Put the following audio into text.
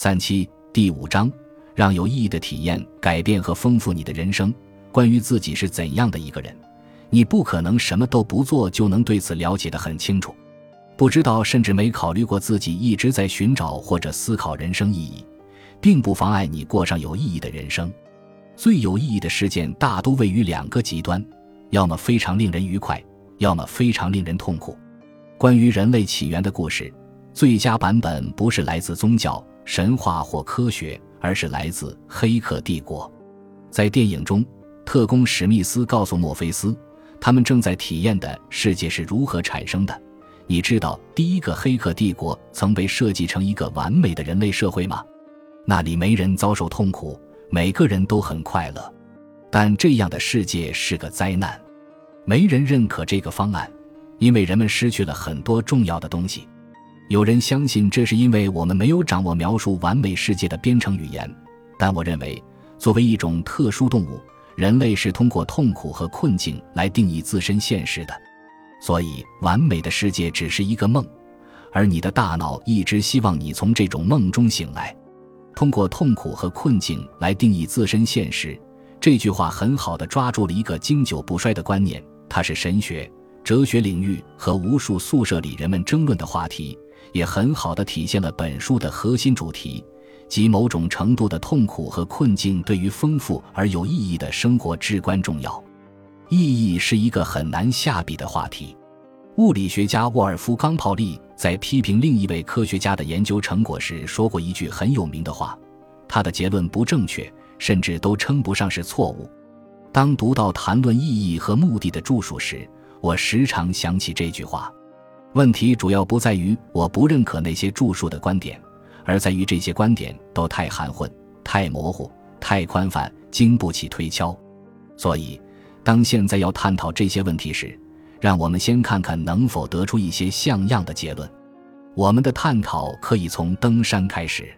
三七第五章，让有意义的体验改变和丰富你的人生。关于自己是怎样的一个人，你不可能什么都不做就能对此了解得很清楚。不知道甚至没考虑过自己一直在寻找或者思考人生意义，并不妨碍你过上有意义的人生。最有意义的事件大多位于两个极端，要么非常令人愉快，要么非常令人痛苦。关于人类起源的故事，最佳版本不是来自宗教、神话或科学，而是来自《黑客帝国》。在电影中，特工史密斯告诉墨菲斯，他们正在体验的世界是如何产生的。你知道第一个黑客帝国曾被设计成一个完美的人类社会吗？那里没人遭受痛苦，每个人都很快乐。但这样的世界是个灾难，没人认可这个方案，因为人们失去了很多重要的东西。有人相信这是因为我们没有掌握描述完美世界的编程语言，但我认为，作为一种特殊动物，人类是通过痛苦和困境来定义自身现实的。所以，完美的世界只是一个梦，而你的大脑一直希望你从这种梦中醒来。通过痛苦和困境来定义自身现实，这句话很好的抓住了一个经久不衰的观念，它是神学、哲学领域和无数宿舍里人们争论的话题，也很好的体现了本书的核心主题，即某种程度的痛苦和困境对于丰富而有意义的生活至关重要。意义是一个很难下笔的话题。物理学家沃尔夫冈·泡利在批评另一位科学家的研究成果时说过一句很有名的话：“他的结论不正确，甚至都称不上是错误。”当读到谈论意义和目的的著述时，我时常想起这句话。问题主要不在于我不认可那些著述的观点，而在于这些观点都太含混、太模糊、太宽泛，经不起推敲。所以。当现在要探讨这些问题时，让我们先看看能否得出一些像样的结论。我们的探讨可以从登山开始。